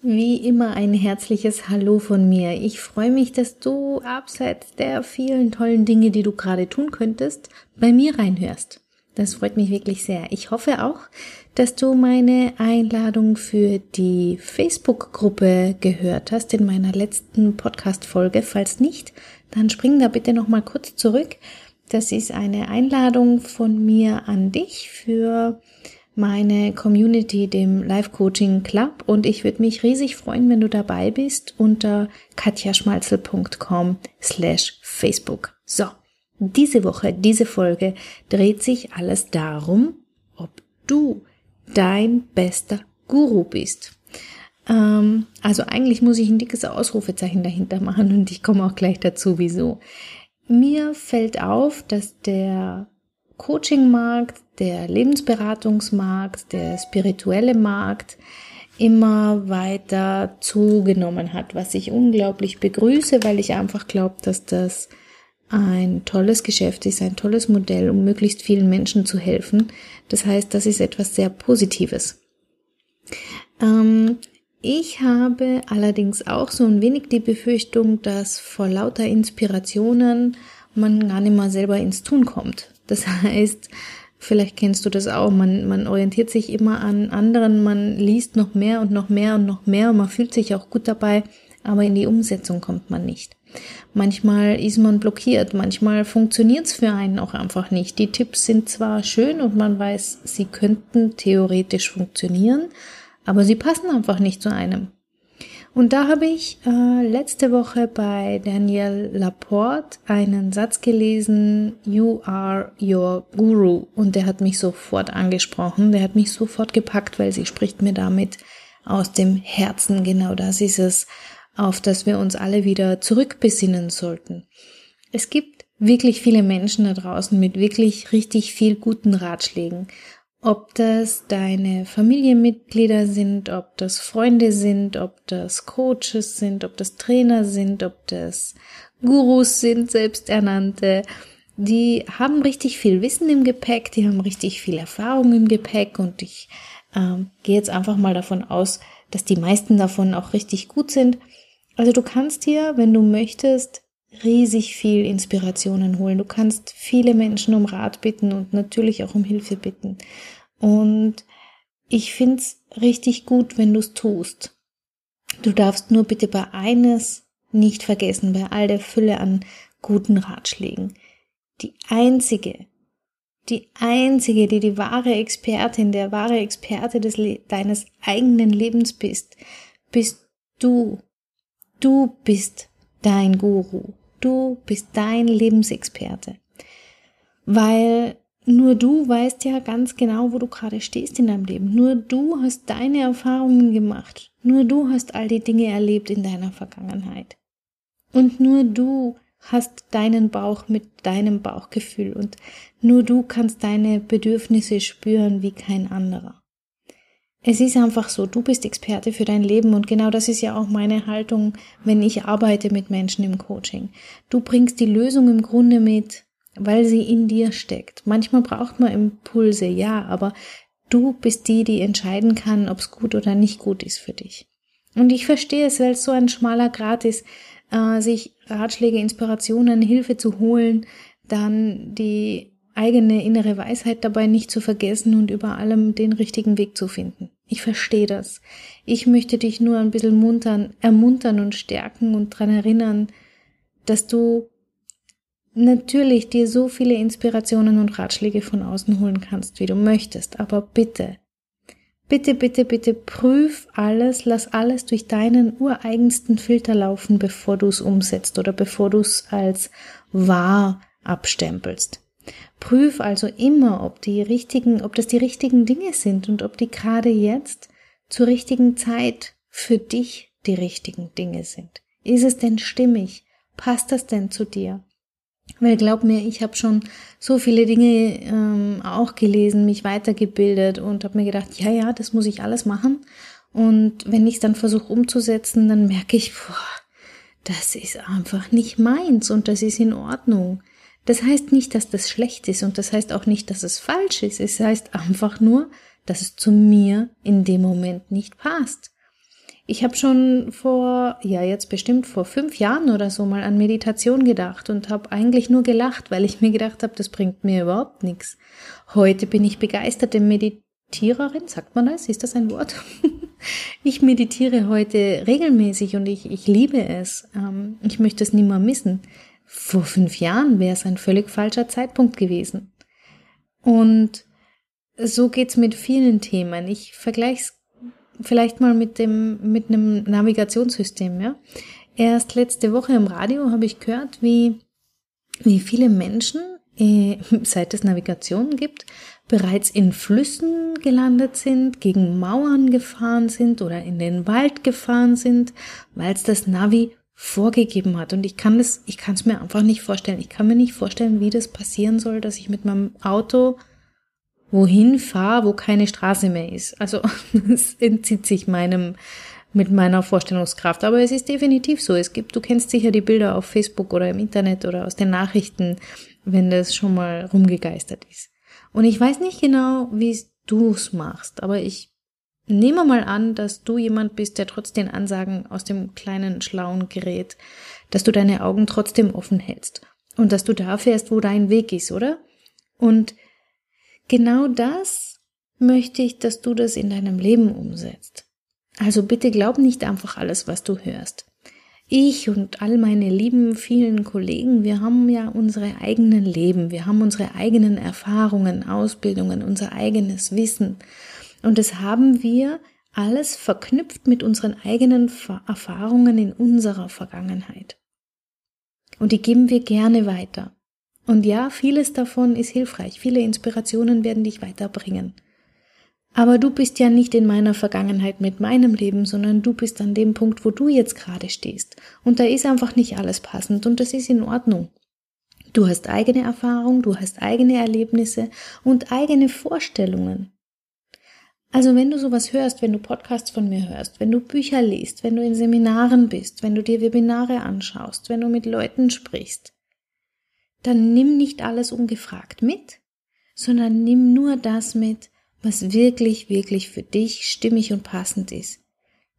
Wie immer ein herzliches Hallo von mir. Ich freue mich, dass du abseits der vielen tollen Dinge, die du gerade tun könntest, bei mir reinhörst. Das freut mich wirklich sehr. Ich hoffe auch, dass du meine Einladung für die Facebook-Gruppe gehört hast in meiner letzten Podcast-Folge. Falls nicht, dann spring da bitte nochmal kurz zurück. Das ist eine Einladung von mir an dich für meine Community, dem Live Coaching Club und ich würde mich riesig freuen, wenn du dabei bist unter katjaschmalzel.com slash Facebook. So, diese Woche, diese Folge dreht sich alles darum, ob du dein bester Guru bist. Ähm, also eigentlich muss ich ein dickes Ausrufezeichen dahinter machen und ich komme auch gleich dazu, wieso. Mir fällt auf, dass der Coaching-Markt, der Lebensberatungsmarkt, der spirituelle Markt immer weiter zugenommen hat, was ich unglaublich begrüße, weil ich einfach glaube, dass das ein tolles Geschäft ist, ein tolles Modell, um möglichst vielen Menschen zu helfen. Das heißt, das ist etwas sehr Positives. Ähm, ich habe allerdings auch so ein wenig die Befürchtung, dass vor lauter Inspirationen man gar nicht mal selber ins Tun kommt. Das heißt, vielleicht kennst du das auch, man, man orientiert sich immer an anderen, man liest noch mehr und noch mehr und noch mehr und man fühlt sich auch gut dabei, aber in die Umsetzung kommt man nicht. Manchmal ist man blockiert, manchmal funktioniert es für einen auch einfach nicht. Die Tipps sind zwar schön und man weiß, sie könnten theoretisch funktionieren, aber sie passen einfach nicht zu einem. Und da habe ich äh, letzte Woche bei Daniel Laporte einen Satz gelesen, You are your guru. Und der hat mich sofort angesprochen, der hat mich sofort gepackt, weil sie spricht mir damit aus dem Herzen. Genau das ist es, auf das wir uns alle wieder zurückbesinnen sollten. Es gibt wirklich viele Menschen da draußen mit wirklich richtig viel guten Ratschlägen. Ob das deine Familienmitglieder sind, ob das Freunde sind, ob das Coaches sind, ob das Trainer sind, ob das Gurus sind, selbsternannte, die haben richtig viel Wissen im Gepäck, die haben richtig viel Erfahrung im Gepäck und ich ähm, gehe jetzt einfach mal davon aus, dass die meisten davon auch richtig gut sind. Also du kannst dir, wenn du möchtest, riesig viel Inspirationen holen. Du kannst viele Menschen um Rat bitten und natürlich auch um Hilfe bitten. Und ich find's richtig gut, wenn du's tust. Du darfst nur bitte bei eines nicht vergessen, bei all der Fülle an guten Ratschlägen. Die einzige, die einzige, die die wahre Expertin, der wahre Experte des, deines eigenen Lebens bist, bist du. Du bist dein Guru. Du bist dein Lebensexperte. Weil nur du weißt ja ganz genau, wo du gerade stehst in deinem Leben. Nur du hast deine Erfahrungen gemacht. Nur du hast all die Dinge erlebt in deiner Vergangenheit. Und nur du hast deinen Bauch mit deinem Bauchgefühl und nur du kannst deine Bedürfnisse spüren wie kein anderer. Es ist einfach so, du bist Experte für dein Leben und genau das ist ja auch meine Haltung, wenn ich arbeite mit Menschen im Coaching. Du bringst die Lösung im Grunde mit, weil sie in dir steckt. Manchmal braucht man Impulse, ja, aber du bist die, die entscheiden kann, ob es gut oder nicht gut ist für dich. Und ich verstehe es, weil es so ein schmaler Grad ist, äh, sich Ratschläge, Inspirationen, Hilfe zu holen, dann die eigene innere Weisheit dabei nicht zu vergessen und über allem den richtigen Weg zu finden. Ich verstehe das. Ich möchte dich nur ein bisschen muntern, ermuntern und stärken und dran erinnern, dass du natürlich dir so viele Inspirationen und Ratschläge von außen holen kannst, wie du möchtest, aber bitte, bitte, bitte, bitte prüf alles, lass alles durch deinen ureigensten Filter laufen, bevor du es umsetzt oder bevor du es als wahr abstempelst. Prüf also immer, ob die richtigen, ob das die richtigen Dinge sind und ob die gerade jetzt zur richtigen Zeit für dich die richtigen Dinge sind. Ist es denn stimmig? Passt das denn zu dir? Weil glaub mir, ich habe schon so viele Dinge ähm, auch gelesen, mich weitergebildet und habe mir gedacht, ja, ja, das muss ich alles machen. Und wenn ich dann versuche umzusetzen, dann merke ich, boah, das ist einfach nicht meins und das ist in Ordnung. Das heißt nicht, dass das schlecht ist und das heißt auch nicht, dass es falsch ist. Es heißt einfach nur, dass es zu mir in dem Moment nicht passt. Ich habe schon vor, ja jetzt bestimmt vor fünf Jahren oder so mal an Meditation gedacht und habe eigentlich nur gelacht, weil ich mir gedacht habe, das bringt mir überhaupt nichts. Heute bin ich begeisterte Meditiererin, sagt man das? Ist das ein Wort? ich meditiere heute regelmäßig und ich, ich liebe es. Ähm, ich möchte es nie mehr missen. Vor fünf Jahren wäre es ein völlig falscher Zeitpunkt gewesen. Und so geht's mit vielen Themen. Ich vergleiche es vielleicht mal mit dem, mit einem Navigationssystem, ja. Erst letzte Woche im Radio habe ich gehört, wie, wie viele Menschen, äh, seit es Navigation gibt, bereits in Flüssen gelandet sind, gegen Mauern gefahren sind oder in den Wald gefahren sind, weil es das Navi vorgegeben hat. Und ich kann das, ich kann es mir einfach nicht vorstellen. Ich kann mir nicht vorstellen, wie das passieren soll, dass ich mit meinem Auto wohin fahre, wo keine Straße mehr ist. Also es entzieht sich meinem mit meiner Vorstellungskraft. Aber es ist definitiv so. Es gibt, du kennst sicher die Bilder auf Facebook oder im Internet oder aus den Nachrichten, wenn das schon mal rumgegeistert ist. Und ich weiß nicht genau, wie du es machst, aber ich nehme mal an, dass du jemand bist, der trotz den Ansagen aus dem kleinen schlauen Gerät, dass du deine Augen trotzdem offen hältst und dass du da fährst, wo dein Weg ist, oder? Und Genau das möchte ich, dass du das in deinem Leben umsetzt. Also bitte glaub nicht einfach alles, was du hörst. Ich und all meine lieben vielen Kollegen, wir haben ja unsere eigenen Leben, wir haben unsere eigenen Erfahrungen, Ausbildungen, unser eigenes Wissen. Und das haben wir alles verknüpft mit unseren eigenen Erfahrungen in unserer Vergangenheit. Und die geben wir gerne weiter. Und ja, vieles davon ist hilfreich, viele Inspirationen werden dich weiterbringen. Aber du bist ja nicht in meiner Vergangenheit mit meinem Leben, sondern du bist an dem Punkt, wo du jetzt gerade stehst. Und da ist einfach nicht alles passend und das ist in Ordnung. Du hast eigene Erfahrung, du hast eigene Erlebnisse und eigene Vorstellungen. Also wenn du sowas hörst, wenn du Podcasts von mir hörst, wenn du Bücher liest, wenn du in Seminaren bist, wenn du dir Webinare anschaust, wenn du mit Leuten sprichst, dann nimm nicht alles ungefragt mit, sondern nimm nur das mit, was wirklich, wirklich für dich stimmig und passend ist.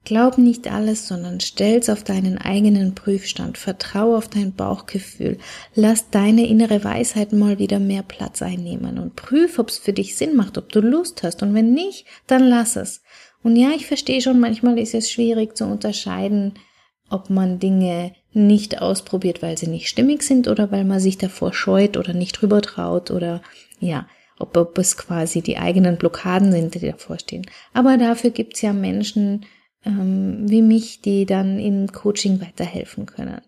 Glaub nicht alles, sondern stell's auf deinen eigenen Prüfstand, vertrau auf dein Bauchgefühl, lass deine innere Weisheit mal wieder mehr Platz einnehmen und prüf, ob's für dich Sinn macht, ob du Lust hast und wenn nicht, dann lass es. Und ja, ich verstehe schon, manchmal ist es schwierig zu unterscheiden, ob man Dinge nicht ausprobiert, weil sie nicht stimmig sind oder weil man sich davor scheut oder nicht drüber traut oder ja, ob, ob es quasi die eigenen Blockaden sind, die davor stehen. Aber dafür gibt's ja Menschen ähm, wie mich, die dann im Coaching weiterhelfen können.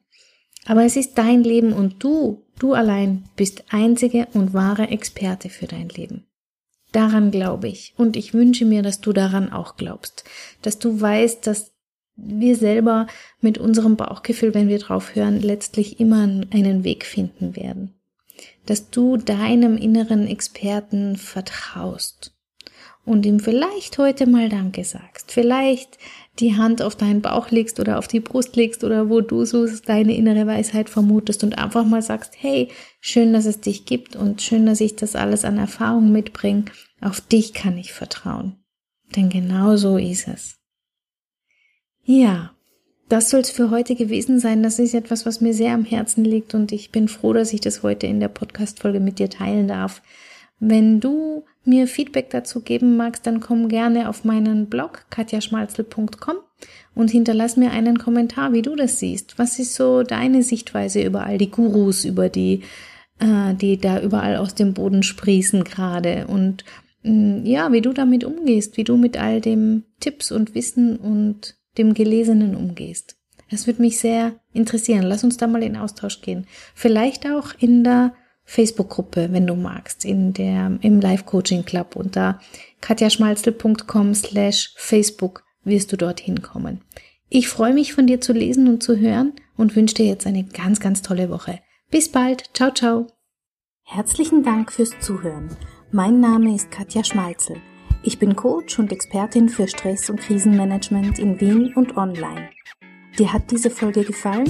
Aber es ist dein Leben und du, du allein bist einzige und wahre Experte für dein Leben. Daran glaube ich und ich wünsche mir, dass du daran auch glaubst, dass du weißt, dass wir selber mit unserem Bauchgefühl, wenn wir drauf hören, letztlich immer einen Weg finden werden. Dass du deinem inneren Experten vertraust und ihm vielleicht heute mal Danke sagst, vielleicht die Hand auf deinen Bauch legst oder auf die Brust legst oder wo du so deine innere Weisheit vermutest und einfach mal sagst, hey, schön, dass es dich gibt und schön, dass ich das alles an Erfahrung mitbringe. Auf dich kann ich vertrauen. Denn genau so ist es. Ja, das soll es für heute gewesen sein. Das ist etwas, was mir sehr am Herzen liegt und ich bin froh, dass ich das heute in der Podcast-Folge mit dir teilen darf. Wenn du mir Feedback dazu geben magst, dann komm gerne auf meinen Blog katjaschmalzel.com und hinterlass mir einen Kommentar, wie du das siehst. Was ist so deine Sichtweise über all die Gurus, über die, äh, die da überall aus dem Boden sprießen gerade und mm, ja, wie du damit umgehst, wie du mit all dem Tipps und Wissen und dem Gelesenen umgehst. Das würde mich sehr interessieren. Lass uns da mal in Austausch gehen. Vielleicht auch in der Facebook-Gruppe, wenn du magst, in der, im Live-Coaching Club unter katjaschmalzel.com slash Facebook wirst du dorthin kommen. Ich freue mich von dir zu lesen und zu hören und wünsche dir jetzt eine ganz, ganz tolle Woche. Bis bald. Ciao, ciao. Herzlichen Dank fürs Zuhören. Mein Name ist Katja Schmalzel. Ich bin Coach und Expertin für Stress- und Krisenmanagement in Wien und online. Dir hat diese Folge gefallen?